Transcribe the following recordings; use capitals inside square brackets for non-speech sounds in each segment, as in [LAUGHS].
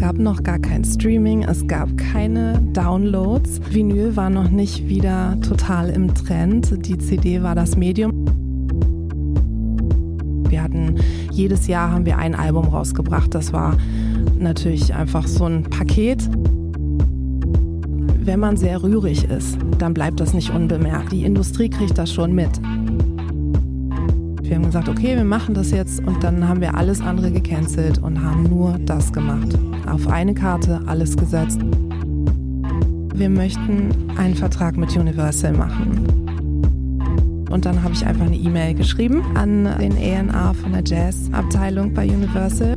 gab noch gar kein Streaming, es gab keine Downloads. Vinyl war noch nicht wieder total im Trend. Die CD war das Medium. Wir hatten jedes Jahr haben wir ein Album rausgebracht. Das war natürlich einfach so ein Paket. Wenn man sehr rührig ist, dann bleibt das nicht unbemerkt. Die Industrie kriegt das schon mit. Wir haben gesagt, okay, wir machen das jetzt und dann haben wir alles andere gecancelt und haben nur das gemacht. Auf eine Karte alles gesetzt. Wir möchten einen Vertrag mit Universal machen. Und dann habe ich einfach eine E-Mail geschrieben an den ENA von der Jazz-Abteilung bei Universal.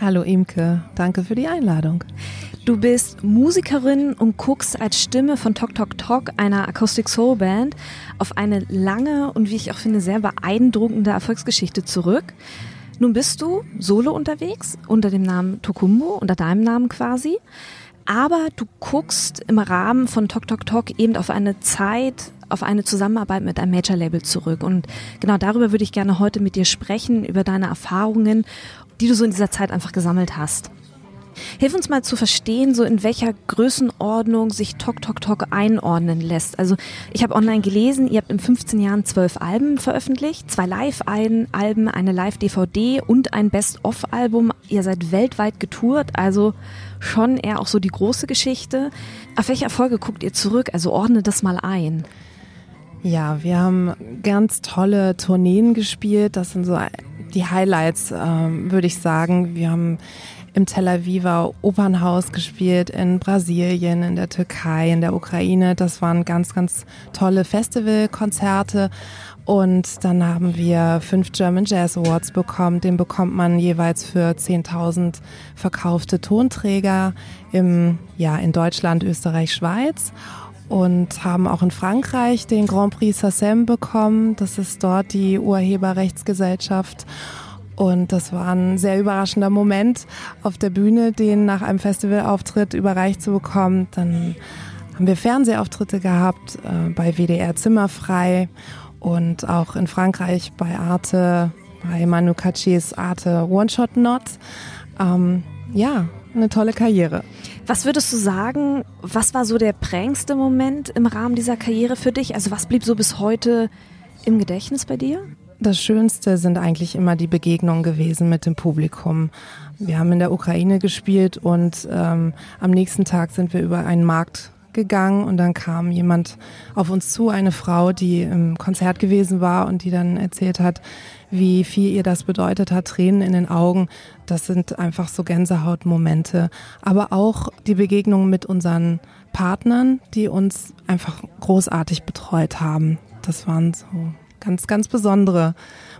Hallo Imke, danke für die Einladung. Du bist Musikerin und guckst als Stimme von Tok Tok Tok, einer Acoustic Soul Band, auf eine lange und wie ich auch finde sehr beeindruckende Erfolgsgeschichte zurück. Nun bist du solo unterwegs unter dem Namen Tokumbo, unter deinem Namen quasi. Aber du guckst im Rahmen von Tok Tok Tok eben auf eine Zeit, auf eine Zusammenarbeit mit einem Major-Label zurück. Und genau darüber würde ich gerne heute mit dir sprechen, über deine Erfahrungen die du so in dieser Zeit einfach gesammelt hast. Hilf uns mal zu verstehen, so in welcher Größenordnung sich Tok Tok Tok einordnen lässt. Also ich habe online gelesen, ihr habt in 15 Jahren zwölf Alben veröffentlicht, zwei Live-Alben, eine Live-DVD und ein Best-of-Album. Ihr seid weltweit getourt, also schon eher auch so die große Geschichte. Auf welche Erfolge guckt ihr zurück? Also ordne das mal ein. Ja, wir haben ganz tolle Tourneen gespielt. Das sind so die Highlights, äh, würde ich sagen. Wir haben im Tel Aviver Opernhaus gespielt, in Brasilien, in der Türkei, in der Ukraine. Das waren ganz, ganz tolle Festivalkonzerte. Und dann haben wir fünf German Jazz Awards bekommen. Den bekommt man jeweils für 10.000 verkaufte Tonträger im, ja, in Deutschland, Österreich, Schweiz und haben auch in Frankreich den Grand Prix SACEM bekommen. Das ist dort die Urheberrechtsgesellschaft. Und das war ein sehr überraschender Moment auf der Bühne, den nach einem Festivalauftritt überreicht zu bekommen. Dann haben wir Fernsehauftritte gehabt äh, bei WDR Zimmerfrei und auch in Frankreich bei Arte, bei Manu Katschis Arte One Shot Not. Ähm, ja, eine tolle Karriere. Was würdest du sagen, was war so der prägendste Moment im Rahmen dieser Karriere für dich? Also was blieb so bis heute im Gedächtnis bei dir? Das Schönste sind eigentlich immer die Begegnungen gewesen mit dem Publikum. Wir haben in der Ukraine gespielt und ähm, am nächsten Tag sind wir über einen Markt gegangen und dann kam jemand auf uns zu, eine Frau, die im Konzert gewesen war und die dann erzählt hat, wie viel ihr das bedeutet hat, Tränen in den Augen. Das sind einfach so Gänsehautmomente. Aber auch die Begegnungen mit unseren Partnern, die uns einfach großartig betreut haben. Das waren so ganz, ganz besondere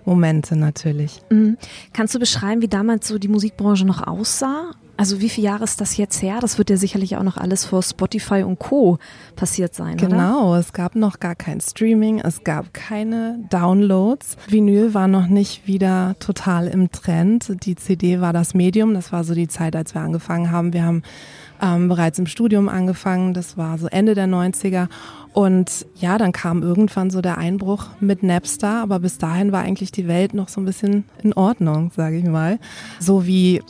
Momente natürlich. Mhm. Kannst du beschreiben, wie damals so die Musikbranche noch aussah? Also wie viele Jahre ist das jetzt her? Das wird ja sicherlich auch noch alles vor Spotify und Co. passiert sein, Genau, oder? es gab noch gar kein Streaming, es gab keine Downloads. Vinyl war noch nicht wieder total im Trend. Die CD war das Medium, das war so die Zeit, als wir angefangen haben. Wir haben ähm, bereits im Studium angefangen, das war so Ende der 90er. Und ja, dann kam irgendwann so der Einbruch mit Napster, aber bis dahin war eigentlich die Welt noch so ein bisschen in Ordnung, sage ich mal. So wie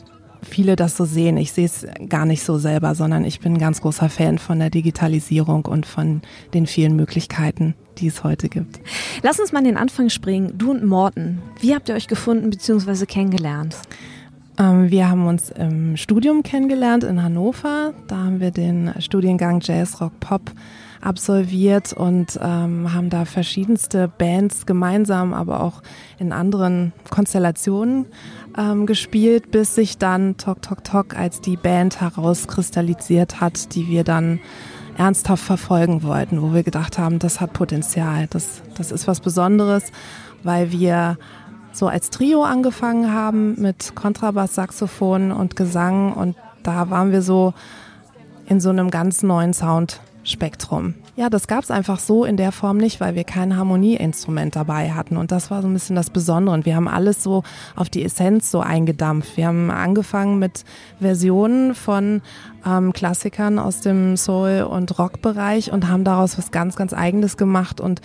viele das so sehen. Ich sehe es gar nicht so selber, sondern ich bin ein ganz großer Fan von der Digitalisierung und von den vielen Möglichkeiten, die es heute gibt. Lass uns mal in den Anfang springen. Du und Morten, wie habt ihr euch gefunden bzw. kennengelernt? Ähm, wir haben uns im Studium kennengelernt in Hannover. Da haben wir den Studiengang Jazz, Rock, Pop absolviert und ähm, haben da verschiedenste Bands gemeinsam, aber auch in anderen Konstellationen ähm, gespielt, bis sich dann Tok Tok Tok als die Band herauskristallisiert hat, die wir dann ernsthaft verfolgen wollten, wo wir gedacht haben, das hat Potenzial, das, das ist was Besonderes, weil wir so als Trio angefangen haben mit Kontrabass, Saxophon und Gesang und da waren wir so in so einem ganz neuen Soundspektrum. Ja, das gab es einfach so in der Form nicht, weil wir kein Harmonieinstrument dabei hatten. Und das war so ein bisschen das Besondere. Und wir haben alles so auf die Essenz so eingedampft. Wir haben angefangen mit Versionen von ähm, Klassikern aus dem Soul- und Rockbereich und haben daraus was ganz, ganz Eigenes gemacht und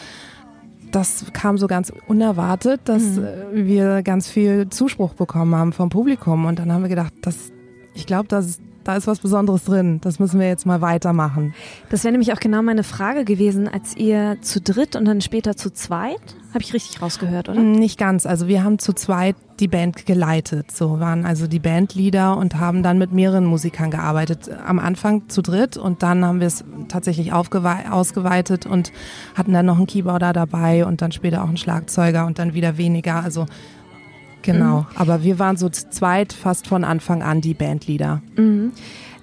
das kam so ganz unerwartet, dass mhm. wir ganz viel Zuspruch bekommen haben vom Publikum. Und dann haben wir gedacht, das, ich glaube, das da ist was Besonderes drin. Das müssen wir jetzt mal weitermachen. Das wäre nämlich auch genau meine Frage gewesen, als ihr zu dritt und dann später zu zweit, habe ich richtig rausgehört, oder? Nicht ganz. Also wir haben zu zweit die Band geleitet. So waren also die Bandleader und haben dann mit mehreren Musikern gearbeitet. Am Anfang zu dritt und dann haben wir es tatsächlich ausgeweitet und hatten dann noch einen Keyboarder dabei und dann später auch einen Schlagzeuger und dann wieder weniger. Also Genau, mhm. aber wir waren so zu zweit fast von Anfang an die Bandleader. Mhm.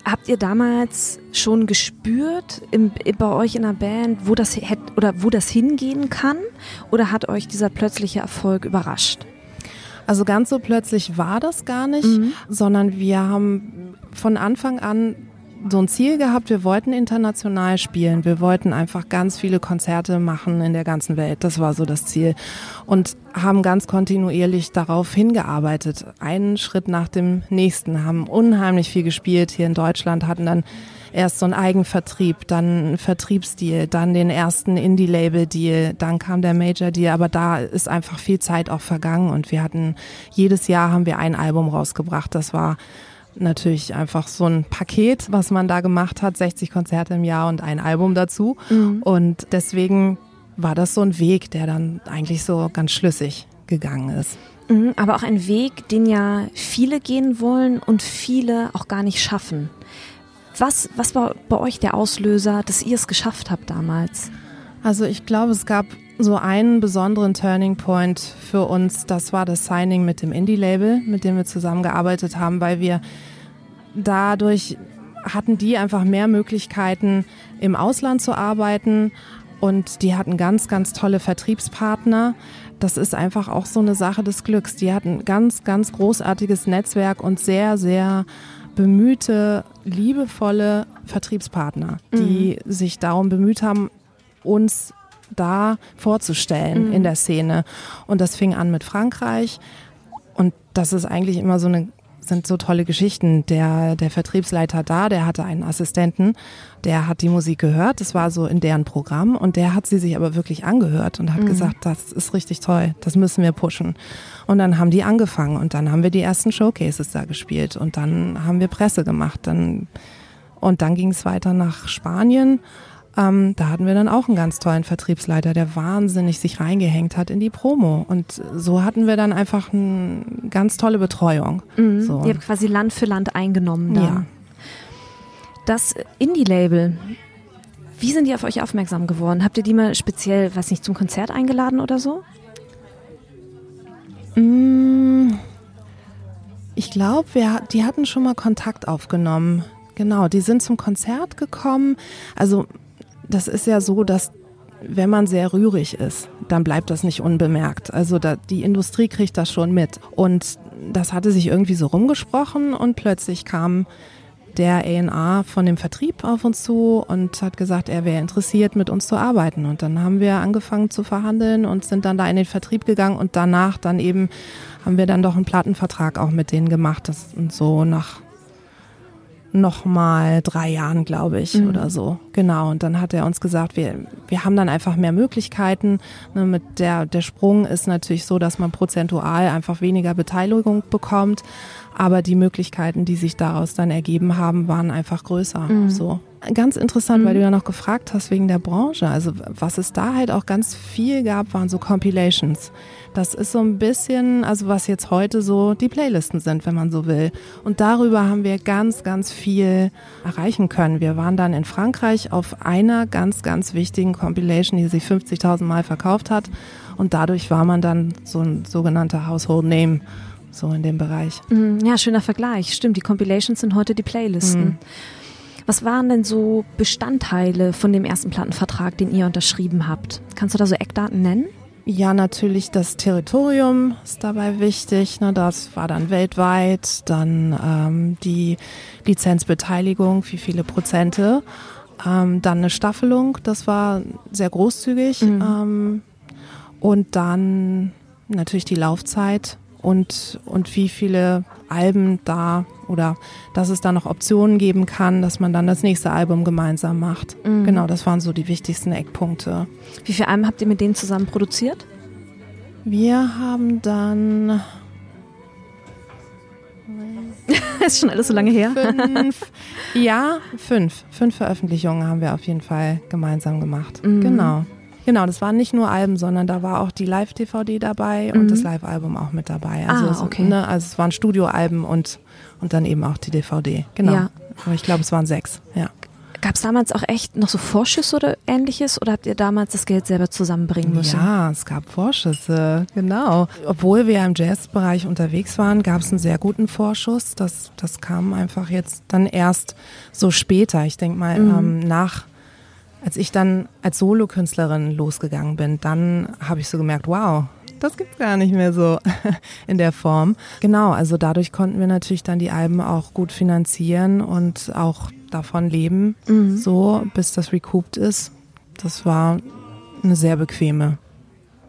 Habt ihr damals schon gespürt im, bei euch in der Band, wo das oder wo das hingehen kann? Oder hat euch dieser plötzliche Erfolg überrascht? Also ganz so plötzlich war das gar nicht, mhm. sondern wir haben von Anfang an so ein Ziel gehabt, wir wollten international spielen. Wir wollten einfach ganz viele Konzerte machen in der ganzen Welt. Das war so das Ziel. Und haben ganz kontinuierlich darauf hingearbeitet. Einen Schritt nach dem nächsten, haben unheimlich viel gespielt hier in Deutschland, hatten dann erst so einen Eigenvertrieb, dann einen Vertriebsdeal, dann den ersten Indie-Label-Deal, dann kam der Major-Deal, aber da ist einfach viel Zeit auch vergangen und wir hatten, jedes Jahr haben wir ein Album rausgebracht. Das war natürlich einfach so ein Paket, was man da gemacht hat, 60 Konzerte im Jahr und ein Album dazu. Mhm. Und deswegen war das so ein Weg, der dann eigentlich so ganz schlüssig gegangen ist. Mhm, aber auch ein Weg, den ja viele gehen wollen und viele auch gar nicht schaffen. Was, was war bei euch der Auslöser, dass ihr es geschafft habt damals? Also ich glaube, es gab so einen besonderen Turning Point für uns. Das war das Signing mit dem Indie-Label, mit dem wir zusammengearbeitet haben, weil wir dadurch hatten die einfach mehr Möglichkeiten, im Ausland zu arbeiten und die hatten ganz, ganz tolle Vertriebspartner. Das ist einfach auch so eine Sache des Glücks. Die hatten ganz, ganz großartiges Netzwerk und sehr, sehr bemühte, liebevolle Vertriebspartner, die mhm. sich darum bemüht haben, uns da vorzustellen mhm. in der Szene. Und das fing an mit Frankreich. Und das ist eigentlich immer so eine sind so tolle Geschichten. Der, der Vertriebsleiter da, der hatte einen Assistenten, der hat die Musik gehört, das war so in deren Programm und der hat sie sich aber wirklich angehört und hat mhm. gesagt, das ist richtig toll, das müssen wir pushen. Und dann haben die angefangen und dann haben wir die ersten Showcases da gespielt und dann haben wir Presse gemacht. Dann, und dann ging es weiter nach Spanien ähm, da hatten wir dann auch einen ganz tollen Vertriebsleiter, der wahnsinnig sich reingehängt hat in die Promo. Und so hatten wir dann einfach eine ganz tolle Betreuung. Mhm. So. Ihr habt quasi Land für Land eingenommen. Dann. Ja. Das Indie-Label, wie sind die auf euch aufmerksam geworden? Habt ihr die mal speziell, weiß nicht, zum Konzert eingeladen oder so? Mm, ich glaube, die hatten schon mal Kontakt aufgenommen. Genau, die sind zum Konzert gekommen. Also das ist ja so, dass wenn man sehr rührig ist, dann bleibt das nicht unbemerkt. Also da, die Industrie kriegt das schon mit. Und das hatte sich irgendwie so rumgesprochen und plötzlich kam der A&A von dem Vertrieb auf uns zu und hat gesagt, er wäre interessiert, mit uns zu arbeiten. Und dann haben wir angefangen zu verhandeln und sind dann da in den Vertrieb gegangen und danach dann eben haben wir dann doch einen Plattenvertrag auch mit denen gemacht. Das und so nach nochmal drei Jahren, glaube ich, mhm. oder so. Genau. Und dann hat er uns gesagt, wir, wir haben dann einfach mehr Möglichkeiten. Ne, mit der, der Sprung ist natürlich so, dass man prozentual einfach weniger Beteiligung bekommt. Aber die Möglichkeiten, die sich daraus dann ergeben haben, waren einfach größer. Mhm. So. ganz interessant, mhm. weil du ja noch gefragt hast wegen der Branche. Also was es da halt auch ganz viel gab, waren so Compilations. Das ist so ein bisschen, also was jetzt heute so die Playlisten sind, wenn man so will. Und darüber haben wir ganz, ganz viel erreichen können. Wir waren dann in Frankreich auf einer ganz, ganz wichtigen Compilation, die sich 50.000 Mal verkauft hat. Und dadurch war man dann so ein sogenannter Household Name so in dem Bereich. Mhm, ja, schöner Vergleich. Stimmt, die Compilations sind heute die Playlisten. Mhm. Was waren denn so Bestandteile von dem ersten Plattenvertrag, den ihr unterschrieben habt? Kannst du da so Eckdaten nennen? Ja, natürlich das Territorium ist dabei wichtig. Ne? Das war dann weltweit. Dann ähm, die Lizenzbeteiligung, wie viele Prozente. Ähm, dann eine Staffelung, das war sehr großzügig. Mhm. Ähm, und dann natürlich die Laufzeit und, und wie viele Alben da oder dass es da noch Optionen geben kann, dass man dann das nächste Album gemeinsam macht. Mhm. Genau, das waren so die wichtigsten Eckpunkte. Wie viele Alben habt ihr mit denen zusammen produziert? Wir haben dann. [LAUGHS] ist schon alles so lange her. Fünf, ja, fünf. Fünf Veröffentlichungen haben wir auf jeden Fall gemeinsam gemacht. Mhm. Genau. Genau, das waren nicht nur Alben, sondern da war auch die Live-DVD dabei und mhm. das Live-Album auch mit dabei. Also, ah, okay. es, ne, also es waren Studioalben und, und dann eben auch die DVD. Genau. Ja. Aber ich glaube, es waren sechs, ja. Gab es damals auch echt noch so Vorschüsse oder ähnliches oder habt ihr damals das Geld selber zusammenbringen müssen? Ja, es gab Vorschüsse, genau. Obwohl wir im Jazzbereich unterwegs waren, gab es einen sehr guten Vorschuss. Das, das kam einfach jetzt dann erst so später. Ich denke mal, mhm. ähm, nach als ich dann als Solokünstlerin losgegangen bin, dann habe ich so gemerkt, wow, das gibt's gar nicht mehr so [LAUGHS] in der Form. Genau, also dadurch konnten wir natürlich dann die Alben auch gut finanzieren und auch davon leben, mhm. so bis das recouped ist. Das war eine sehr bequeme,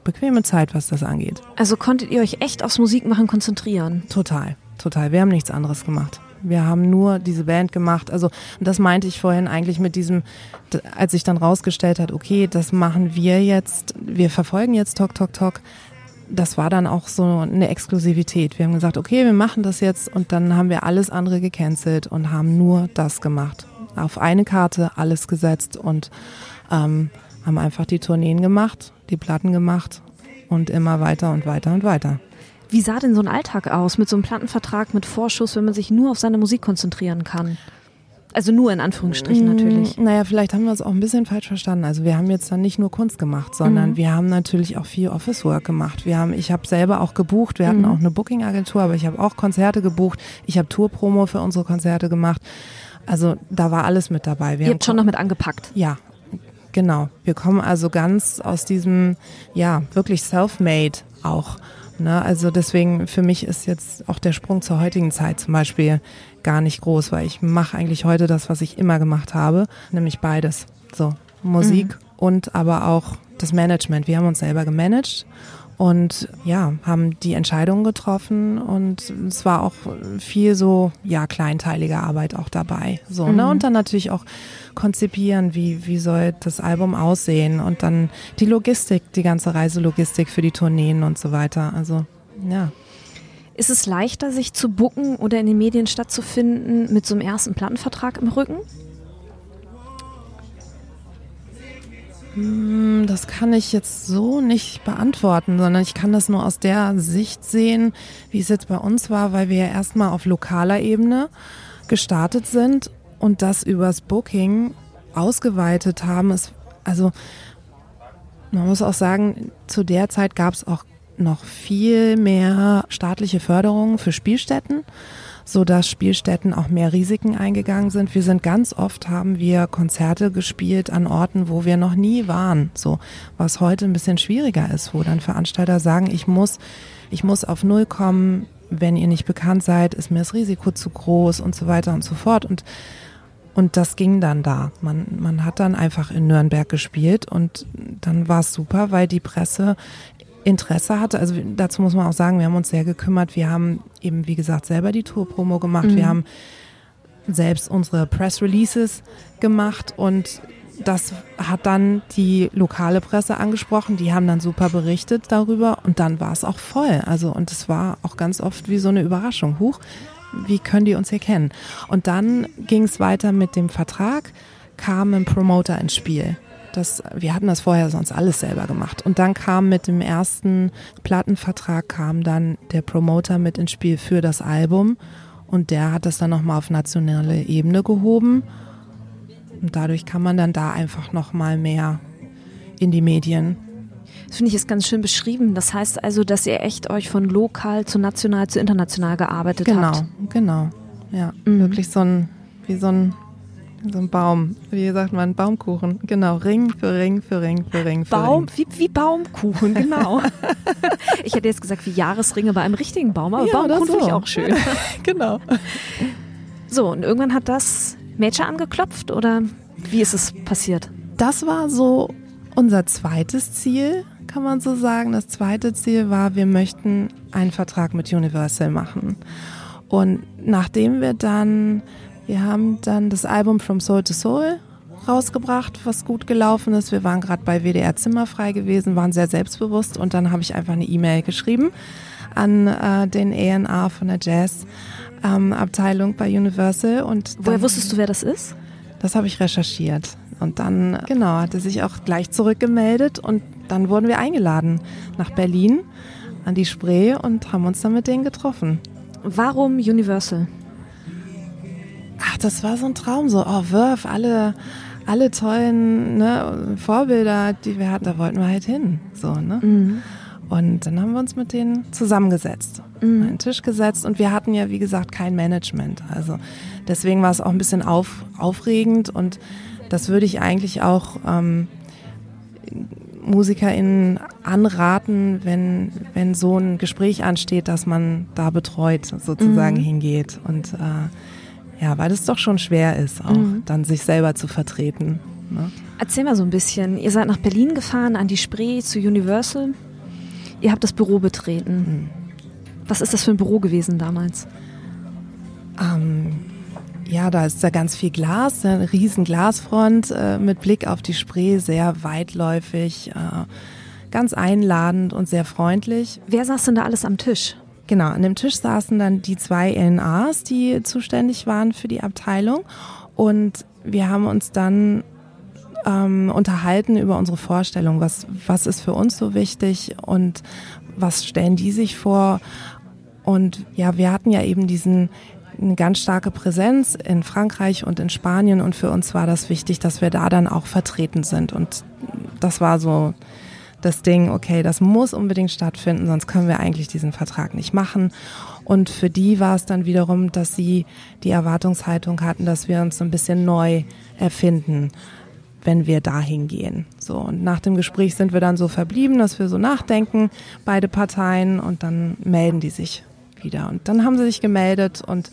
bequeme Zeit, was das angeht. Also konntet ihr euch echt aufs Musikmachen konzentrieren? Total, total. Wir haben nichts anderes gemacht. Wir haben nur diese Band gemacht. Also das meinte ich vorhin eigentlich mit diesem, als sich dann rausgestellt hat, okay, das machen wir jetzt, wir verfolgen jetzt Talk Talk Talk. Das war dann auch so eine Exklusivität. Wir haben gesagt, okay, wir machen das jetzt und dann haben wir alles andere gecancelt und haben nur das gemacht. Auf eine Karte alles gesetzt und ähm, haben einfach die Tourneen gemacht, die Platten gemacht und immer weiter und weiter und weiter. Wie sah denn so ein Alltag aus mit so einem Plattenvertrag mit Vorschuss, wenn man sich nur auf seine Musik konzentrieren kann? Also nur in Anführungsstrichen mm, natürlich. Naja, vielleicht haben wir es auch ein bisschen falsch verstanden. Also wir haben jetzt dann nicht nur Kunst gemacht, sondern mhm. wir haben natürlich auch viel Office-Work gemacht. Wir haben, ich habe selber auch gebucht. Wir hatten mhm. auch eine Booking-Agentur, aber ich habe auch Konzerte gebucht. Ich habe Tour-Promo für unsere Konzerte gemacht. Also da war alles mit dabei. Wir Ihr habt schon noch mit angepackt. Ja, genau. Wir kommen also ganz aus diesem, ja, wirklich self-made auch. Ne? Also deswegen für mich ist jetzt auch der Sprung zur heutigen Zeit zum Beispiel gar nicht groß, weil ich mache eigentlich heute das, was ich immer gemacht habe, nämlich beides. So Musik mhm. und aber auch das Management. Wir haben uns selber gemanagt und ja, haben die Entscheidungen getroffen und es war auch viel so, ja, kleinteilige Arbeit auch dabei. So, ne? mhm. ne? Und dann natürlich auch konzipieren, wie, wie soll das Album aussehen und dann die Logistik, die ganze Reiselogistik für die Tourneen und so weiter. Also, ja. Ist es leichter, sich zu bucken oder in den Medien stattzufinden mit so einem ersten Plattenvertrag im Rücken? Das kann ich jetzt so nicht beantworten, sondern ich kann das nur aus der Sicht sehen, wie es jetzt bei uns war, weil wir ja erstmal auf lokaler Ebene gestartet sind und das übers Booking ausgeweitet haben. Es, also man muss auch sagen, zu der Zeit gab es auch noch viel mehr staatliche Förderungen für Spielstätten so dass Spielstätten auch mehr Risiken eingegangen sind. Wir sind ganz oft haben wir Konzerte gespielt an Orten, wo wir noch nie waren. So, was heute ein bisschen schwieriger ist, wo dann Veranstalter sagen, ich muss, ich muss auf Null kommen. Wenn ihr nicht bekannt seid, ist mir das Risiko zu groß und so weiter und so fort. Und und das ging dann da. Man, man hat dann einfach in Nürnberg gespielt und dann war es super, weil die Presse Interesse hatte. Also dazu muss man auch sagen, wir haben uns sehr gekümmert. Wir haben eben, wie gesagt, selber die Tour-Promo gemacht. Mhm. Wir haben selbst unsere Press-Releases gemacht und das hat dann die lokale Presse angesprochen. Die haben dann super berichtet darüber und dann war es auch voll. Also und es war auch ganz oft wie so eine Überraschung. Huch, wie können die uns hier kennen? Und dann ging es weiter mit dem Vertrag. kam ein Promoter ins Spiel. Das, wir hatten das vorher sonst alles selber gemacht. Und dann kam mit dem ersten Plattenvertrag kam dann der Promoter mit ins Spiel für das Album. Und der hat das dann nochmal auf nationale Ebene gehoben. Und dadurch kann man dann da einfach nochmal mehr in die Medien. Das finde ich ist ganz schön beschrieben. Das heißt also, dass ihr echt euch von lokal zu national zu international gearbeitet genau, habt. Genau, genau. Ja, mhm. wirklich so ein, wie so ein so ein Baum. Wie sagt man? Baumkuchen. Genau. Ring für Ring für Ring für Ring für Baum, Ring. Wie, wie Baumkuchen, genau. [LAUGHS] ich hätte jetzt gesagt wie Jahresringe bei einem richtigen Baum, aber ja, Baumkuchen so. finde ich auch schön. [LAUGHS] genau. So, und irgendwann hat das Mädchen angeklopft oder wie ist es passiert? Das war so unser zweites Ziel, kann man so sagen. Das zweite Ziel war, wir möchten einen Vertrag mit Universal machen. Und nachdem wir dann wir haben dann das Album From Soul to Soul rausgebracht, was gut gelaufen ist. Wir waren gerade bei WDR Zimmerfrei gewesen, waren sehr selbstbewusst und dann habe ich einfach eine E-Mail geschrieben an äh, den ENA von der Jazz ähm, Abteilung bei Universal und woher dann, wusstest du, wer das ist? Das habe ich recherchiert und dann genau hat er sich auch gleich zurückgemeldet und dann wurden wir eingeladen nach Berlin an die Spree und haben uns dann mit denen getroffen. Warum Universal? Das war so ein Traum, so, oh, Wirf, alle, alle tollen ne, Vorbilder, die wir hatten, da wollten wir halt hin. So, ne? Mhm. Und dann haben wir uns mit denen zusammengesetzt, mhm. einen Tisch gesetzt und wir hatten ja, wie gesagt, kein Management. Also deswegen war es auch ein bisschen auf, aufregend und das würde ich eigentlich auch ähm, MusikerInnen anraten, wenn, wenn so ein Gespräch ansteht, dass man da betreut sozusagen mhm. hingeht und äh, ja, weil es doch schon schwer ist, auch mhm. dann sich selber zu vertreten. Ne? Erzähl mal so ein bisschen. Ihr seid nach Berlin gefahren, an die Spree zu Universal. Ihr habt das Büro betreten. Mhm. Was ist das für ein Büro gewesen damals? Ähm, ja, da ist da ganz viel Glas, eine riesen Glasfront äh, mit Blick auf die Spree, sehr weitläufig, äh, ganz einladend und sehr freundlich. Wer saß denn da alles am Tisch? Genau, an dem Tisch saßen dann die zwei LNAs, die zuständig waren für die Abteilung. Und wir haben uns dann ähm, unterhalten über unsere Vorstellung, was, was ist für uns so wichtig und was stellen die sich vor. Und ja, wir hatten ja eben diesen eine ganz starke Präsenz in Frankreich und in Spanien und für uns war das wichtig, dass wir da dann auch vertreten sind. Und das war so das Ding, okay, das muss unbedingt stattfinden, sonst können wir eigentlich diesen Vertrag nicht machen. Und für die war es dann wiederum, dass sie die Erwartungshaltung hatten, dass wir uns so ein bisschen neu erfinden, wenn wir dahin gehen. So, und nach dem Gespräch sind wir dann so verblieben, dass wir so nachdenken, beide Parteien, und dann melden die sich wieder. Und dann haben sie sich gemeldet und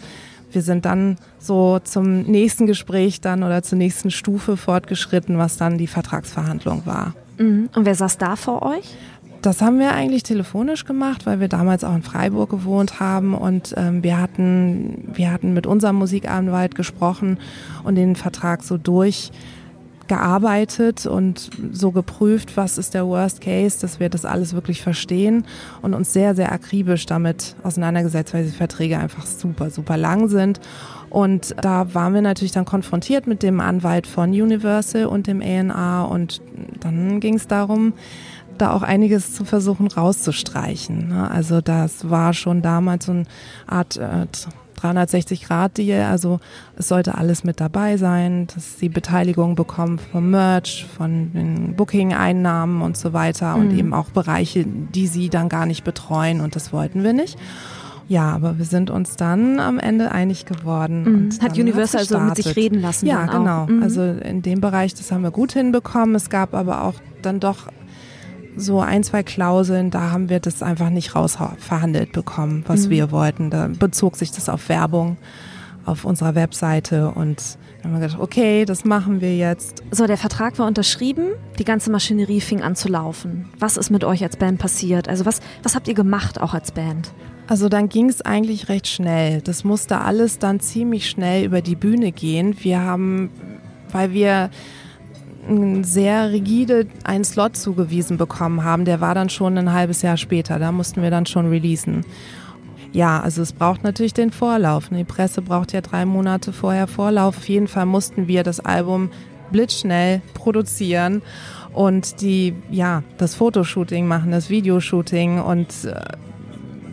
wir sind dann so zum nächsten Gespräch dann oder zur nächsten Stufe fortgeschritten, was dann die Vertragsverhandlung war. Mhm. Und wer saß da vor euch? Das haben wir eigentlich telefonisch gemacht, weil wir damals auch in Freiburg gewohnt haben und ähm, wir hatten wir hatten mit unserem Musikanwalt gesprochen und den Vertrag so durchgearbeitet und so geprüft, was ist der Worst Case, dass wir das alles wirklich verstehen und uns sehr sehr akribisch damit auseinandergesetzt, weil die Verträge einfach super super lang sind und da waren wir natürlich dann konfrontiert mit dem Anwalt von Universal und dem ANA und dann ging es darum, da auch einiges zu versuchen rauszustreichen. Ne? Also das war schon damals so eine Art äh, 360-Grad-Deal. Also es sollte alles mit dabei sein, dass sie Beteiligung bekommen vom Merch, von den Booking-Einnahmen und so weiter mhm. und eben auch Bereiche, die sie dann gar nicht betreuen und das wollten wir nicht. Ja, aber wir sind uns dann am Ende einig geworden. Mhm. Hat Universal also mit sich reden lassen? Ja, genau. Mhm. Also in dem Bereich, das haben wir gut hinbekommen. Es gab aber auch dann doch so ein, zwei Klauseln, da haben wir das einfach nicht rausverhandelt bekommen, was mhm. wir wollten. Da bezog sich das auf Werbung auf unserer Webseite und dann haben wir gedacht, okay, das machen wir jetzt. So, der Vertrag war unterschrieben, die ganze Maschinerie fing an zu laufen. Was ist mit euch als Band passiert? Also was, was habt ihr gemacht auch als Band? Also dann ging es eigentlich recht schnell. Das musste alles dann ziemlich schnell über die Bühne gehen. Wir haben, weil wir sehr rigide einen Slot zugewiesen bekommen haben, der war dann schon ein halbes Jahr später. Da mussten wir dann schon releasen. Ja, also es braucht natürlich den Vorlauf. Die Presse braucht ja drei Monate vorher Vorlauf. Auf jeden Fall mussten wir das Album blitzschnell produzieren und die, ja, das Fotoshooting machen, das Videoshooting und äh,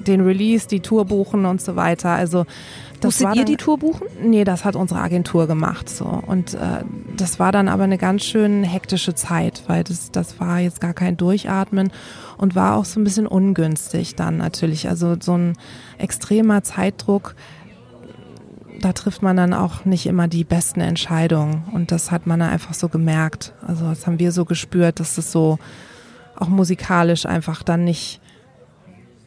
den Release, die Tour buchen und so weiter. Also das Musstet ihr die Tour buchen? Nee, das hat unsere Agentur gemacht so. Und äh, das war dann aber eine ganz schön hektische Zeit, weil das, das war jetzt gar kein Durchatmen und war auch so ein bisschen ungünstig dann natürlich. Also so ein extremer Zeitdruck, da trifft man dann auch nicht immer die besten Entscheidungen. Und das hat man dann einfach so gemerkt. Also das haben wir so gespürt, dass es so auch musikalisch einfach dann nicht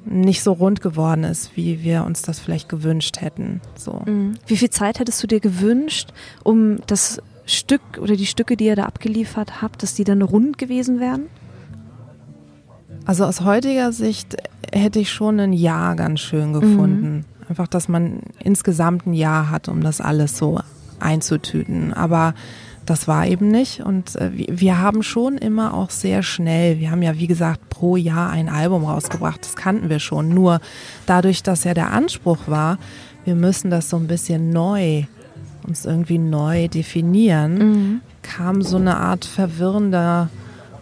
nicht so rund geworden ist, wie wir uns das vielleicht gewünscht hätten. So. Mhm. Wie viel Zeit hättest du dir gewünscht, um das Stück oder die Stücke, die ihr da abgeliefert habt, dass die dann rund gewesen wären? Also aus heutiger Sicht hätte ich schon ein Jahr ganz schön gefunden. Mhm. Einfach, dass man insgesamt ein Jahr hat, um das alles so einzutüten. Aber das war eben nicht. Und äh, wir haben schon immer auch sehr schnell, wir haben ja wie gesagt pro Jahr ein Album rausgebracht, das kannten wir schon. Nur dadurch, dass ja der Anspruch war, wir müssen das so ein bisschen neu, uns irgendwie neu definieren, mhm. kam so eine Art verwirrender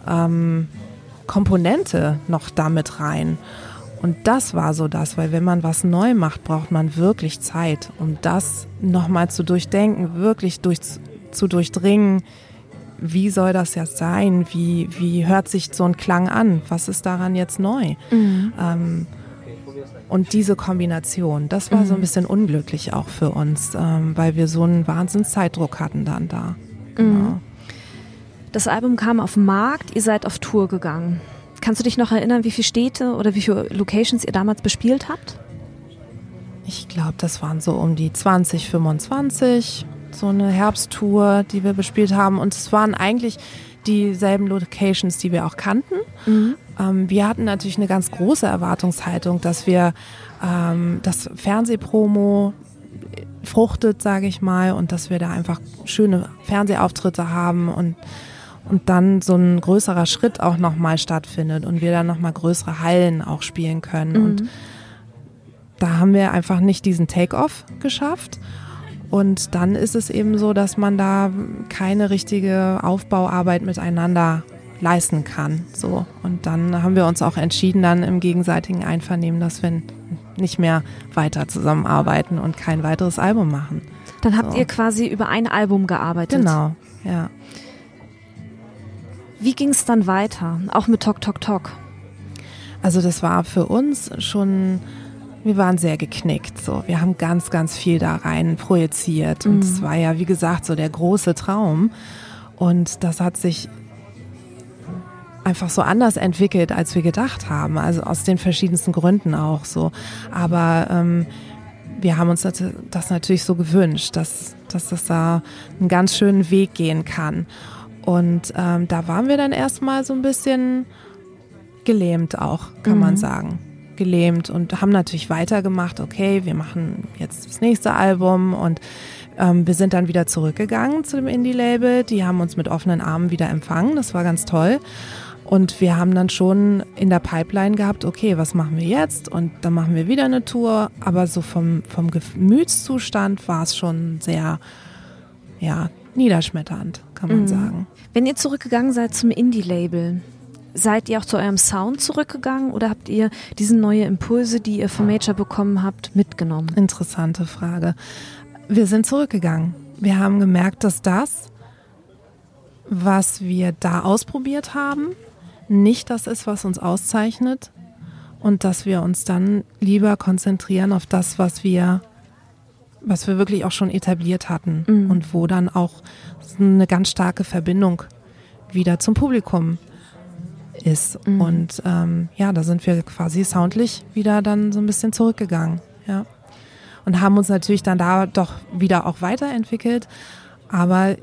ähm, Komponente noch damit rein. Und das war so das, weil wenn man was neu macht, braucht man wirklich Zeit, um das nochmal zu durchdenken, wirklich durch, zu durchdringen, wie soll das jetzt sein? Wie, wie hört sich so ein Klang an? Was ist daran jetzt neu? Mhm. Ähm, und diese Kombination, das war mhm. so ein mhm. bisschen unglücklich auch für uns, ähm, weil wir so einen Wahnsinnszeitdruck hatten dann da. Genau. Mhm. Das Album kam auf den Markt, ihr seid auf Tour gegangen. Kannst du dich noch erinnern, wie viele Städte oder wie viele Locations ihr damals bespielt habt? Ich glaube, das waren so um die 20, 25 so eine Herbsttour, die wir bespielt haben. Und es waren eigentlich dieselben Locations, die wir auch kannten. Mhm. Ähm, wir hatten natürlich eine ganz große Erwartungshaltung, dass wir ähm, das Fernsehpromo fruchtet, sage ich mal, und dass wir da einfach schöne Fernsehauftritte haben und und dann so ein größerer Schritt auch nochmal stattfindet und wir dann nochmal größere Hallen auch spielen können. Mhm. Und da haben wir einfach nicht diesen Take-off geschafft. Und dann ist es eben so, dass man da keine richtige Aufbauarbeit miteinander leisten kann. So. Und dann haben wir uns auch entschieden, dann im gegenseitigen Einvernehmen, dass wir nicht mehr weiter zusammenarbeiten und kein weiteres Album machen. Dann habt so. ihr quasi über ein Album gearbeitet. Genau, ja. Wie ging es dann weiter? Auch mit Tok Tok Tok? Also das war für uns schon wir waren sehr geknickt. So, wir haben ganz, ganz viel da rein projiziert und es mhm. war ja, wie gesagt, so der große Traum. Und das hat sich einfach so anders entwickelt, als wir gedacht haben. Also aus den verschiedensten Gründen auch so. Aber ähm, wir haben uns das, das natürlich so gewünscht, dass, dass das da einen ganz schönen Weg gehen kann. Und ähm, da waren wir dann erstmal so ein bisschen gelähmt auch, kann mhm. man sagen gelähmt und haben natürlich weitergemacht, okay, wir machen jetzt das nächste Album und ähm, wir sind dann wieder zurückgegangen zu dem Indie-Label. Die haben uns mit offenen Armen wieder empfangen, das war ganz toll. Und wir haben dann schon in der Pipeline gehabt, okay, was machen wir jetzt? Und dann machen wir wieder eine Tour. Aber so vom, vom Gemütszustand war es schon sehr, ja, niederschmetternd, kann man mhm. sagen. Wenn ihr zurückgegangen seid zum Indie-Label, Seid ihr auch zu eurem Sound zurückgegangen oder habt ihr diese neue Impulse, die ihr von Major bekommen habt, mitgenommen? Interessante Frage. Wir sind zurückgegangen. Wir haben gemerkt, dass das, was wir da ausprobiert haben, nicht das ist, was uns auszeichnet und dass wir uns dann lieber konzentrieren auf das, was wir was wir wirklich auch schon etabliert hatten mhm. und wo dann auch eine ganz starke Verbindung wieder zum Publikum ist. Mhm. Und ähm, ja, da sind wir quasi soundlich wieder dann so ein bisschen zurückgegangen. Ja. Und haben uns natürlich dann da doch wieder auch weiterentwickelt. Aber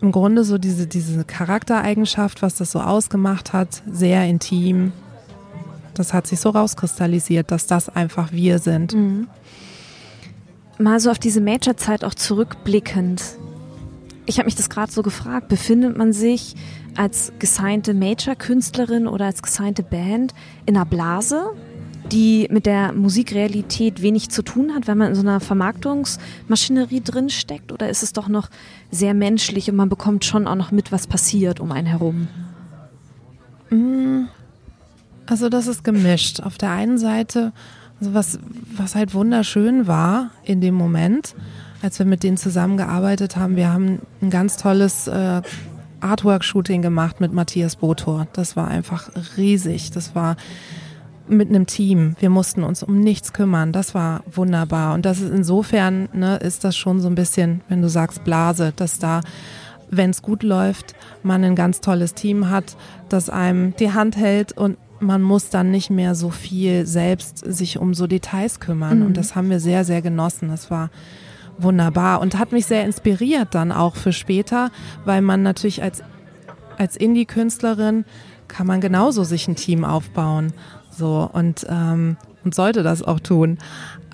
im Grunde so diese, diese Charaktereigenschaft, was das so ausgemacht hat, sehr intim, das hat sich so rauskristallisiert, dass das einfach wir sind. Mhm. Mal so auf diese Major-Zeit auch zurückblickend. Ich habe mich das gerade so gefragt, befindet man sich als gesignte Major-Künstlerin oder als gesignte Band in einer Blase? die mit der Musikrealität wenig zu tun hat, wenn man in so einer Vermarktungsmaschinerie drinsteckt? Oder ist es doch noch sehr menschlich und man bekommt schon auch noch mit, was passiert um einen herum? Mm, also das ist gemischt. Auf der einen Seite, also was, was halt wunderschön war in dem Moment, als wir mit denen zusammengearbeitet haben, wir haben ein ganz tolles äh, Artwork-Shooting gemacht mit Matthias Botor. Das war einfach riesig. Das war mit einem Team. Wir mussten uns um nichts kümmern. Das war wunderbar. Und das ist insofern, ne, ist das schon so ein bisschen, wenn du sagst Blase, dass da, wenn es gut läuft, man ein ganz tolles Team hat, das einem die Hand hält und man muss dann nicht mehr so viel selbst sich um so Details kümmern. Mhm. Und das haben wir sehr, sehr genossen. Das war wunderbar und hat mich sehr inspiriert dann auch für später, weil man natürlich als, als Indie-Künstlerin kann man genauso sich ein Team aufbauen. So und, ähm, und sollte das auch tun.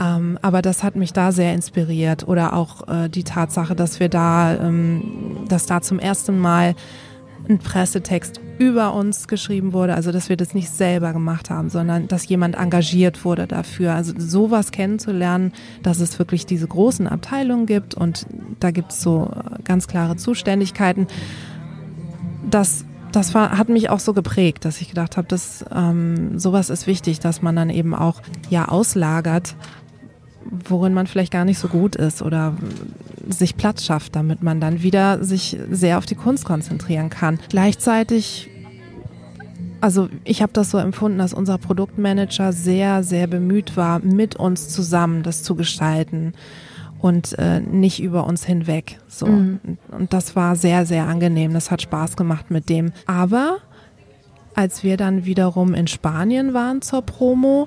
Ähm, aber das hat mich da sehr inspiriert. Oder auch äh, die Tatsache, dass wir da, ähm, dass da zum ersten Mal ein Pressetext über uns geschrieben wurde, also dass wir das nicht selber gemacht haben, sondern dass jemand engagiert wurde dafür. Also sowas kennenzulernen, dass es wirklich diese großen Abteilungen gibt und da gibt es so ganz klare Zuständigkeiten. Das das war, hat mich auch so geprägt, dass ich gedacht habe, dass ähm, sowas ist wichtig, dass man dann eben auch ja auslagert worin man vielleicht gar nicht so gut ist oder sich Platz schafft, damit man dann wieder sich sehr auf die Kunst konzentrieren kann. Gleichzeitig also ich habe das so empfunden, dass unser Produktmanager sehr, sehr bemüht war, mit uns zusammen das zu gestalten und äh, nicht über uns hinweg. So. Mhm. Und das war sehr, sehr angenehm. Das hat Spaß gemacht mit dem. Aber als wir dann wiederum in Spanien waren zur Promo,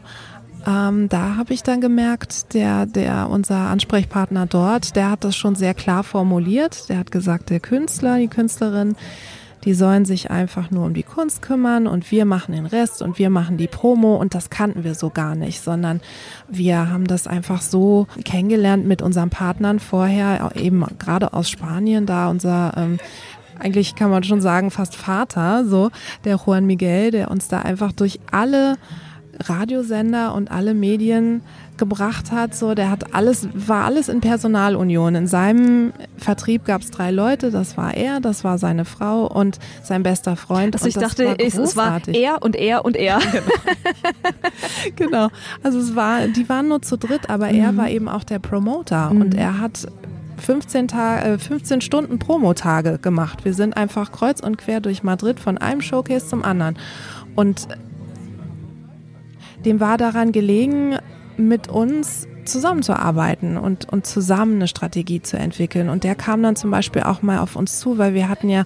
ähm, da habe ich dann gemerkt, der, der, unser Ansprechpartner dort, der hat das schon sehr klar formuliert. Der hat gesagt, der Künstler, die Künstlerin, die sollen sich einfach nur um die Kunst kümmern und wir machen den Rest und wir machen die Promo und das kannten wir so gar nicht, sondern wir haben das einfach so kennengelernt mit unseren Partnern vorher, eben gerade aus Spanien, da unser ähm, eigentlich kann man schon sagen, fast Vater, so der Juan Miguel, der uns da einfach durch alle Radiosender und alle Medien gebracht hat. So, der hat alles, war alles in Personalunion. In seinem Vertrieb gab es drei Leute. Das war er, das war seine Frau und sein bester Freund. Also ich dachte, war es war er und er und er. [LAUGHS] Genau. genau. Also es war, die waren nur zu dritt, aber mhm. er war eben auch der Promoter mhm. und er hat 15, Tage, 15 Stunden Promotage gemacht. Wir sind einfach kreuz und quer durch Madrid von einem Showcase zum anderen. Und dem war daran gelegen, mit uns zusammenzuarbeiten und, und zusammen eine Strategie zu entwickeln. Und der kam dann zum Beispiel auch mal auf uns zu, weil wir hatten ja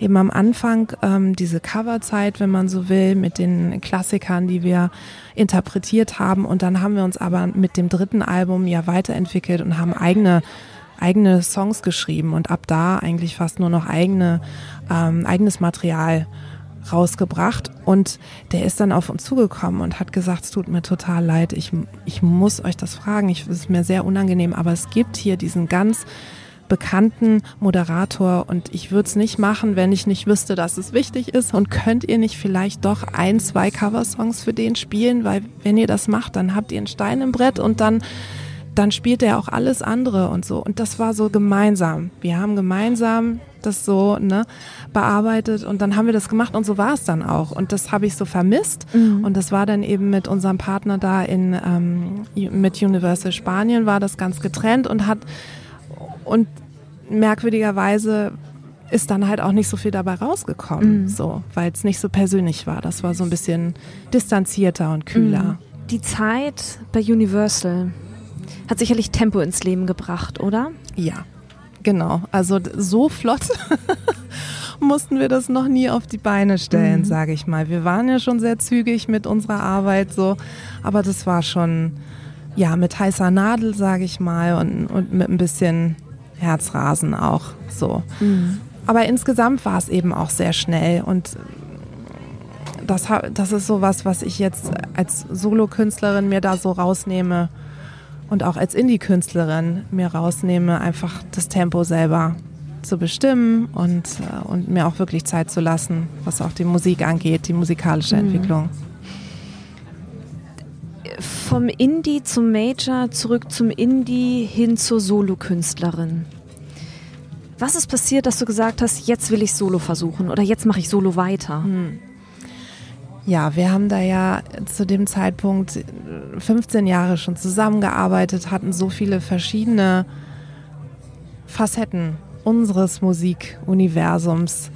eben am Anfang ähm, diese Coverzeit, wenn man so will, mit den Klassikern, die wir interpretiert haben. Und dann haben wir uns aber mit dem dritten Album ja weiterentwickelt und haben eigene eigene Songs geschrieben und ab da eigentlich fast nur noch eigene ähm, eigenes Material rausgebracht und der ist dann auf uns zugekommen und hat gesagt, es tut mir total leid, ich, ich muss euch das fragen, ich, es ist mir sehr unangenehm, aber es gibt hier diesen ganz bekannten Moderator und ich würde es nicht machen, wenn ich nicht wüsste, dass es wichtig ist und könnt ihr nicht vielleicht doch ein, zwei Coversongs für den spielen, weil wenn ihr das macht, dann habt ihr einen Stein im Brett und dann dann spielt er auch alles andere und so. Und das war so gemeinsam. Wir haben gemeinsam das so ne, bearbeitet und dann haben wir das gemacht und so war es dann auch. Und das habe ich so vermisst. Mhm. Und das war dann eben mit unserem Partner da in ähm, mit Universal Spanien war das ganz getrennt und hat und merkwürdigerweise ist dann halt auch nicht so viel dabei rausgekommen, mhm. so, weil es nicht so persönlich war. Das war so ein bisschen distanzierter und kühler. Mhm. Die Zeit bei Universal, hat sicherlich Tempo ins Leben gebracht, oder? Ja, genau. Also so flott [LAUGHS] mussten wir das noch nie auf die Beine stellen, mhm. sage ich mal. Wir waren ja schon sehr zügig mit unserer Arbeit so, aber das war schon ja mit heißer Nadel, sage ich mal, und, und mit ein bisschen Herzrasen auch so. Mhm. Aber insgesamt war es eben auch sehr schnell und das, das ist so was, was ich jetzt als Solokünstlerin mir da so rausnehme und auch als Indie-Künstlerin mir rausnehme, einfach das Tempo selber zu bestimmen und, äh, und mir auch wirklich Zeit zu lassen, was auch die Musik angeht, die musikalische mhm. Entwicklung. vom Indie zum Major, zurück zum Indie, hin zur Solokünstlerin. Was ist passiert, dass du gesagt hast, jetzt will ich Solo versuchen oder jetzt mache ich Solo weiter? Hm. Ja, wir haben da ja zu dem Zeitpunkt 15 Jahre schon zusammengearbeitet, hatten so viele verschiedene Facetten unseres Musikuniversums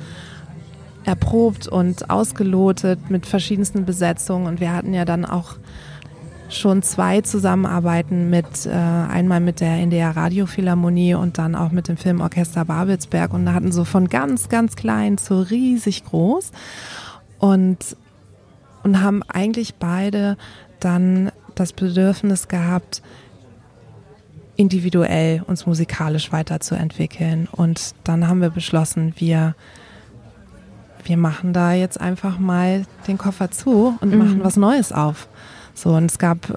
erprobt und ausgelotet mit verschiedensten Besetzungen. Und wir hatten ja dann auch schon zwei Zusammenarbeiten mit, äh, einmal mit der NDR Radiophilharmonie und dann auch mit dem Filmorchester Babelsberg. Und hatten so von ganz, ganz klein zu riesig groß. Und, und haben eigentlich beide dann das Bedürfnis gehabt, individuell uns musikalisch weiterzuentwickeln. Und dann haben wir beschlossen, wir, wir machen da jetzt einfach mal den Koffer zu und mhm. machen was Neues auf. So, und es gab, äh,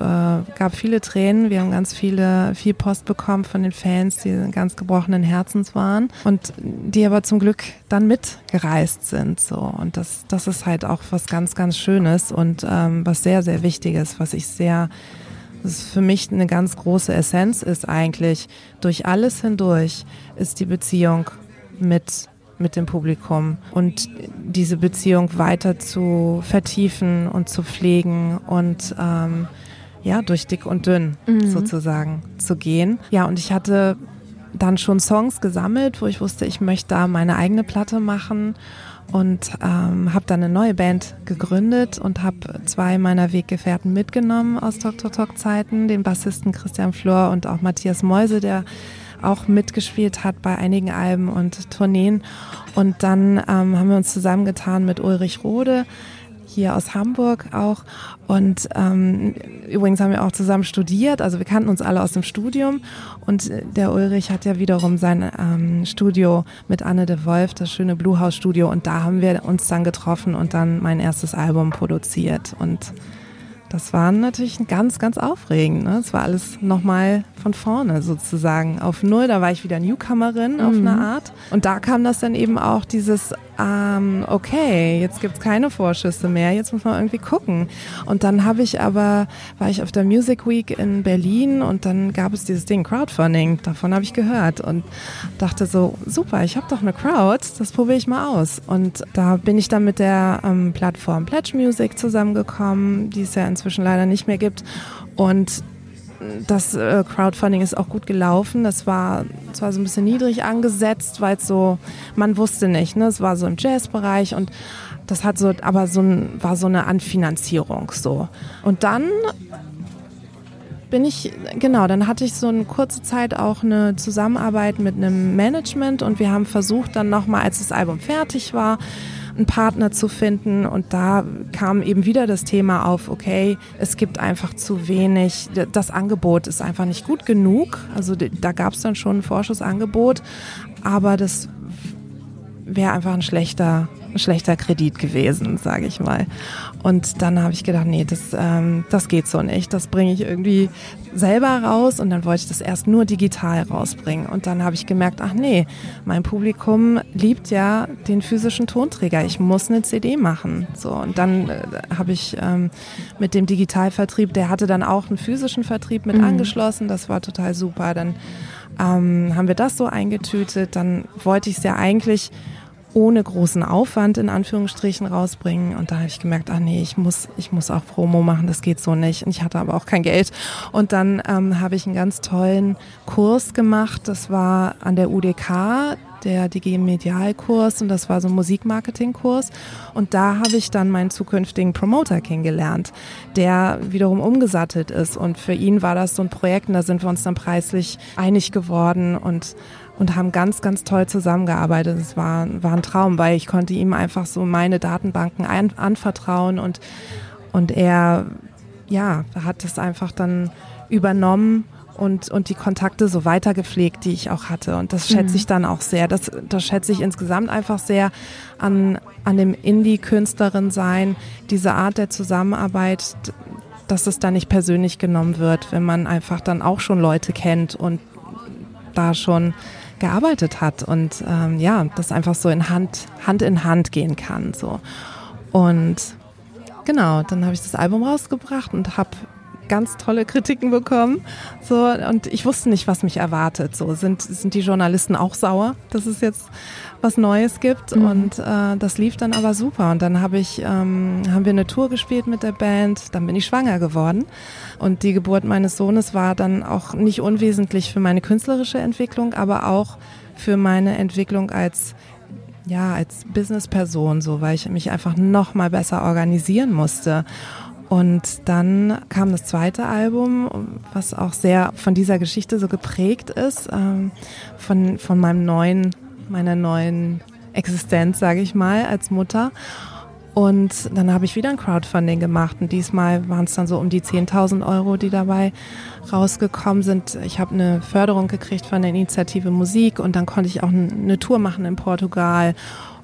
gab viele Tränen. Wir haben ganz viele, viel Post bekommen von den Fans, die ganz gebrochenen Herzens waren und die aber zum Glück dann mitgereist sind. So, und das, das ist halt auch was ganz, ganz Schönes und ähm, was sehr, sehr Wichtiges, was ich sehr, das für mich eine ganz große Essenz ist eigentlich, durch alles hindurch ist die Beziehung mit mit dem Publikum und diese Beziehung weiter zu vertiefen und zu pflegen und ähm, ja, durch dick und dünn mhm. sozusagen zu gehen. Ja, und ich hatte dann schon Songs gesammelt, wo ich wusste, ich möchte da meine eigene Platte machen und ähm, habe dann eine neue Band gegründet und habe zwei meiner Weggefährten mitgenommen aus Dr. Talk Zeiten, den Bassisten Christian Flor und auch Matthias Mäuse, der auch mitgespielt hat bei einigen Alben und Tourneen. Und dann ähm, haben wir uns zusammengetan mit Ulrich Rode, hier aus Hamburg auch. Und ähm, übrigens haben wir auch zusammen studiert, also wir kannten uns alle aus dem Studium. Und der Ulrich hat ja wiederum sein ähm, Studio mit Anne de Wolf, das schöne Blue House Studio. Und da haben wir uns dann getroffen und dann mein erstes Album produziert. Und das war natürlich ganz, ganz aufregend. Ne? Es war alles nochmal von vorne sozusagen auf Null. Da war ich wieder Newcomerin mhm. auf eine Art. Und da kam das dann eben auch dieses, ähm, okay, jetzt gibt's keine Vorschüsse mehr, jetzt muss man irgendwie gucken. Und dann habe ich aber, war ich auf der Music Week in Berlin und dann gab es dieses Ding Crowdfunding. Davon habe ich gehört und dachte so, super, ich habe doch eine Crowd, das probiere ich mal aus. Und da bin ich dann mit der ähm, Plattform Pledge Music zusammengekommen, die es ja inzwischen inzwischen leider nicht mehr gibt. Und das äh, Crowdfunding ist auch gut gelaufen. Das war zwar so ein bisschen niedrig angesetzt, weil es so, man wusste nicht, ne? Es war so im Jazzbereich und das hat so, aber so ein, war so eine Anfinanzierung so. Und dann bin ich, genau, dann hatte ich so eine kurze Zeit auch eine Zusammenarbeit mit einem Management und wir haben versucht dann nochmal, als das Album fertig war, einen Partner zu finden. Und da kam eben wieder das Thema auf, okay, es gibt einfach zu wenig, das Angebot ist einfach nicht gut genug. Also da gab es dann schon ein Vorschussangebot, aber das wäre einfach ein schlechter ein schlechter Kredit gewesen, sage ich mal. Und dann habe ich gedacht, nee, das, ähm, das geht so nicht. Das bringe ich irgendwie selber raus und dann wollte ich das erst nur digital rausbringen. Und dann habe ich gemerkt, ach nee, mein Publikum liebt ja den physischen Tonträger. Ich muss eine CD machen. So und dann äh, habe ich ähm, mit dem Digitalvertrieb, der hatte dann auch einen physischen Vertrieb mit mhm. angeschlossen. Das war total super. Dann ähm, haben wir das so eingetütet. Dann wollte ich es ja eigentlich ohne großen Aufwand in Anführungsstrichen rausbringen. Und da habe ich gemerkt, ah nee, ich muss, ich muss auch Promo machen, das geht so nicht. Und ich hatte aber auch kein Geld. Und dann ähm, habe ich einen ganz tollen Kurs gemacht. Das war an der UDK, der DG Medialkurs und das war so ein Musikmarketingkurs. Und da habe ich dann meinen zukünftigen Promoter kennengelernt, der wiederum umgesattelt ist. Und für ihn war das so ein Projekt und da sind wir uns dann preislich einig geworden und und haben ganz, ganz toll zusammengearbeitet. Es war, war ein Traum, weil ich konnte ihm einfach so meine Datenbanken ein, anvertrauen und, und er, ja, hat es einfach dann übernommen und, und die Kontakte so weiter gepflegt, die ich auch hatte. Und das schätze mhm. ich dann auch sehr. Das, das schätze ich insgesamt einfach sehr an, an dem Indie-Künstlerin sein, diese Art der Zusammenarbeit, dass es da nicht persönlich genommen wird, wenn man einfach dann auch schon Leute kennt und da schon gearbeitet hat und ähm, ja, das einfach so in Hand, Hand in Hand gehen kann. So. Und genau, dann habe ich das Album rausgebracht und habe ganz tolle Kritiken bekommen. So, und ich wusste nicht, was mich erwartet. So, sind, sind die Journalisten auch sauer, dass es jetzt was Neues gibt? Mhm. Und äh, das lief dann aber super. Und dann habe ich, ähm, haben wir eine Tour gespielt mit der Band, dann bin ich schwanger geworden. Und die Geburt meines Sohnes war dann auch nicht unwesentlich für meine künstlerische Entwicklung, aber auch für meine Entwicklung als ja, als Businessperson, so, weil ich mich einfach noch mal besser organisieren musste. Und dann kam das zweite Album, was auch sehr von dieser Geschichte so geprägt ist, ähm, von, von meinem neuen, meiner neuen Existenz, sage ich mal, als Mutter. Und dann habe ich wieder ein Crowdfunding gemacht und diesmal waren es dann so um die 10.000 Euro, die dabei rausgekommen sind. Ich habe eine Förderung gekriegt von der Initiative Musik und dann konnte ich auch eine Tour machen in Portugal.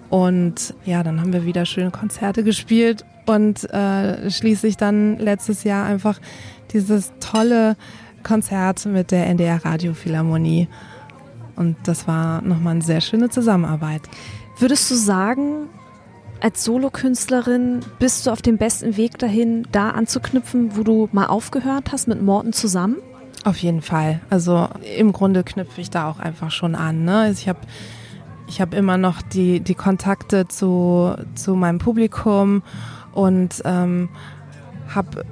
Und ja, dann haben wir wieder schöne Konzerte gespielt und äh, schließlich dann letztes Jahr einfach dieses tolle Konzert mit der NDR Radiophilharmonie. Und das war nochmal eine sehr schöne Zusammenarbeit. Würdest du sagen, als Solokünstlerin bist du auf dem besten Weg dahin, da anzuknüpfen, wo du mal aufgehört hast mit Morten zusammen? Auf jeden Fall. Also im Grunde knüpfe ich da auch einfach schon an. Ne? Also ich habe ich hab immer noch die, die Kontakte zu, zu meinem Publikum und ähm, habe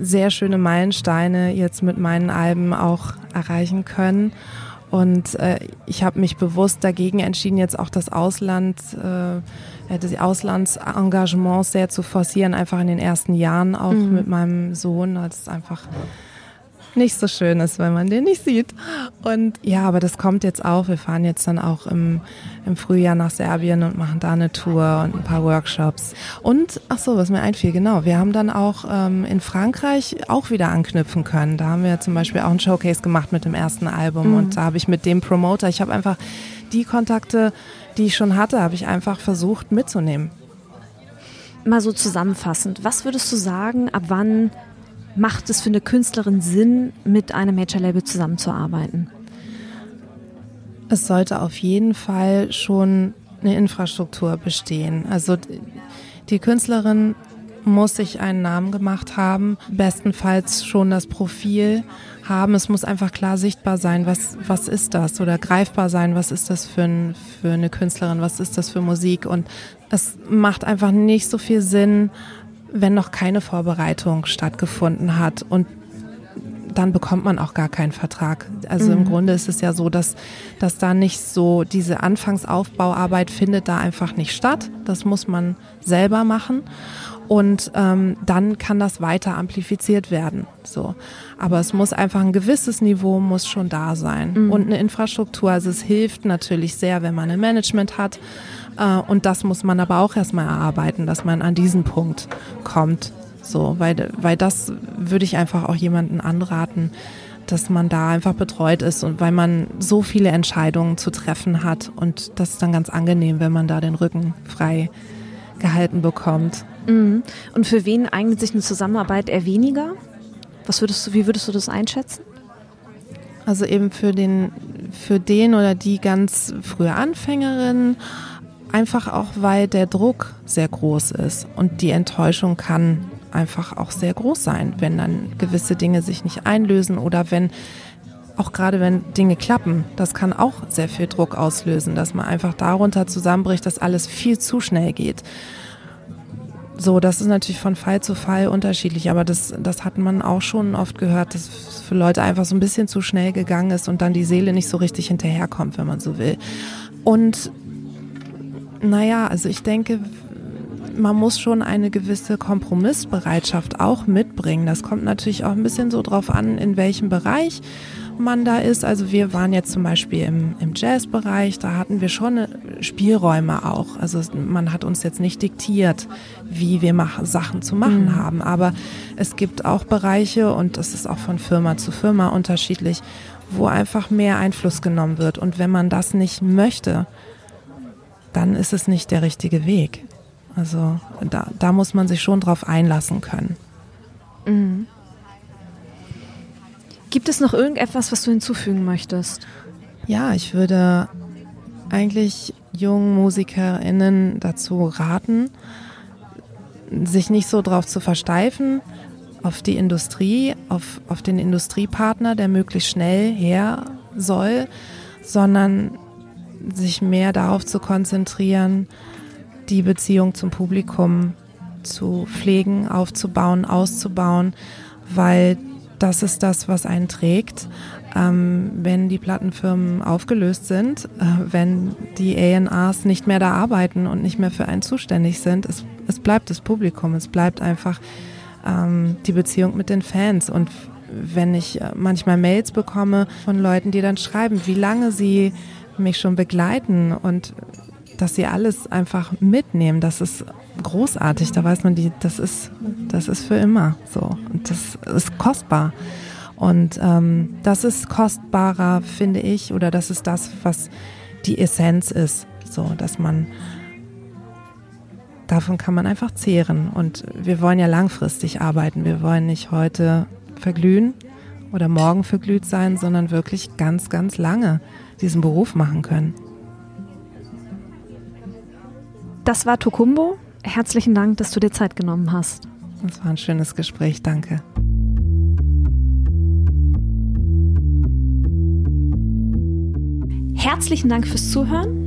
sehr schöne Meilensteine jetzt mit meinen Alben auch erreichen können. Und äh, ich habe mich bewusst dagegen entschieden, jetzt auch das Ausland, äh, das Auslandsengagement sehr zu forcieren, einfach in den ersten Jahren auch mhm. mit meinem Sohn. Das ist einfach nicht so schön ist, wenn man den nicht sieht. Und ja, aber das kommt jetzt auch. Wir fahren jetzt dann auch im, im Frühjahr nach Serbien und machen da eine Tour und ein paar Workshops. Und, ach so, was mir einfiel, genau, wir haben dann auch ähm, in Frankreich auch wieder anknüpfen können. Da haben wir zum Beispiel auch ein Showcase gemacht mit dem ersten Album mhm. und da habe ich mit dem Promoter, ich habe einfach die Kontakte, die ich schon hatte, habe ich einfach versucht mitzunehmen. Mal so zusammenfassend, was würdest du sagen, ab wann macht es für eine Künstlerin Sinn, mit einem Major-Label zusammenzuarbeiten? Es sollte auf jeden Fall schon eine Infrastruktur bestehen. Also die Künstlerin muss sich einen Namen gemacht haben, bestenfalls schon das Profil haben. Es muss einfach klar sichtbar sein, was, was ist das oder greifbar sein, was ist das für, ein, für eine Künstlerin, was ist das für Musik. Und es macht einfach nicht so viel Sinn, wenn noch keine Vorbereitung stattgefunden hat und dann bekommt man auch gar keinen Vertrag. Also mhm. im Grunde ist es ja so, dass, dass da nicht so diese Anfangsaufbauarbeit findet da einfach nicht statt. Das muss man selber machen. Und ähm, dann kann das weiter amplifiziert werden. So. Aber es muss einfach ein gewisses Niveau muss schon da sein. Mhm. Und eine Infrastruktur. Also es hilft natürlich sehr, wenn man ein Management hat. Äh, und das muss man aber auch erstmal erarbeiten, dass man an diesen Punkt kommt. So, weil, weil das würde ich einfach auch jemanden anraten, dass man da einfach betreut ist und weil man so viele Entscheidungen zu treffen hat und das ist dann ganz angenehm, wenn man da den Rücken frei gehalten bekommt. Mhm. Und für wen eignet sich eine Zusammenarbeit eher weniger? Was würdest du, wie würdest du das einschätzen? Also eben für den, für den oder die ganz frühe Anfängerin Einfach auch, weil der Druck sehr groß ist und die Enttäuschung kann einfach auch sehr groß sein, wenn dann gewisse Dinge sich nicht einlösen oder wenn auch gerade wenn Dinge klappen, das kann auch sehr viel Druck auslösen, dass man einfach darunter zusammenbricht, dass alles viel zu schnell geht. So, das ist natürlich von Fall zu Fall unterschiedlich, aber das, das hat man auch schon oft gehört, dass für Leute einfach so ein bisschen zu schnell gegangen ist und dann die Seele nicht so richtig hinterherkommt, wenn man so will. Und naja, also ich denke, man muss schon eine gewisse Kompromissbereitschaft auch mitbringen. Das kommt natürlich auch ein bisschen so drauf an, in welchem Bereich man da ist. Also wir waren jetzt zum Beispiel im, im Jazzbereich, da hatten wir schon Spielräume auch. Also man hat uns jetzt nicht diktiert, wie wir mach, Sachen zu machen mhm. haben. Aber es gibt auch Bereiche, und das ist auch von Firma zu Firma unterschiedlich, wo einfach mehr Einfluss genommen wird. Und wenn man das nicht möchte, dann ist es nicht der richtige Weg. Also da, da muss man sich schon drauf einlassen können. Mhm. Gibt es noch irgendetwas, was du hinzufügen möchtest? Ja, ich würde eigentlich jungen MusikerInnen dazu raten, sich nicht so drauf zu versteifen, auf die Industrie, auf, auf den Industriepartner, der möglichst schnell her soll, sondern sich mehr darauf zu konzentrieren, die Beziehung zum Publikum zu pflegen, aufzubauen, auszubauen, weil das ist das, was einen trägt. Ähm, wenn die Plattenfirmen aufgelöst sind, äh, wenn die ANAs nicht mehr da arbeiten und nicht mehr für einen zuständig sind, es, es bleibt das Publikum, es bleibt einfach ähm, die Beziehung mit den Fans. Und wenn ich äh, manchmal Mails bekomme von Leuten, die dann schreiben, wie lange sie mich schon begleiten und dass sie alles einfach mitnehmen, das ist großartig. Da weiß man, die, das ist, das ist für immer so. Und das ist kostbar. Und ähm, das ist kostbarer, finde ich, oder das ist das, was die Essenz ist. So, dass man davon kann man einfach zehren. Und wir wollen ja langfristig arbeiten. Wir wollen nicht heute verglühen oder morgen verglüht sein, sondern wirklich ganz, ganz lange diesen Beruf machen können. Das war Tokumbo. Herzlichen Dank, dass du dir Zeit genommen hast. Das war ein schönes Gespräch, danke. Herzlichen Dank fürs Zuhören.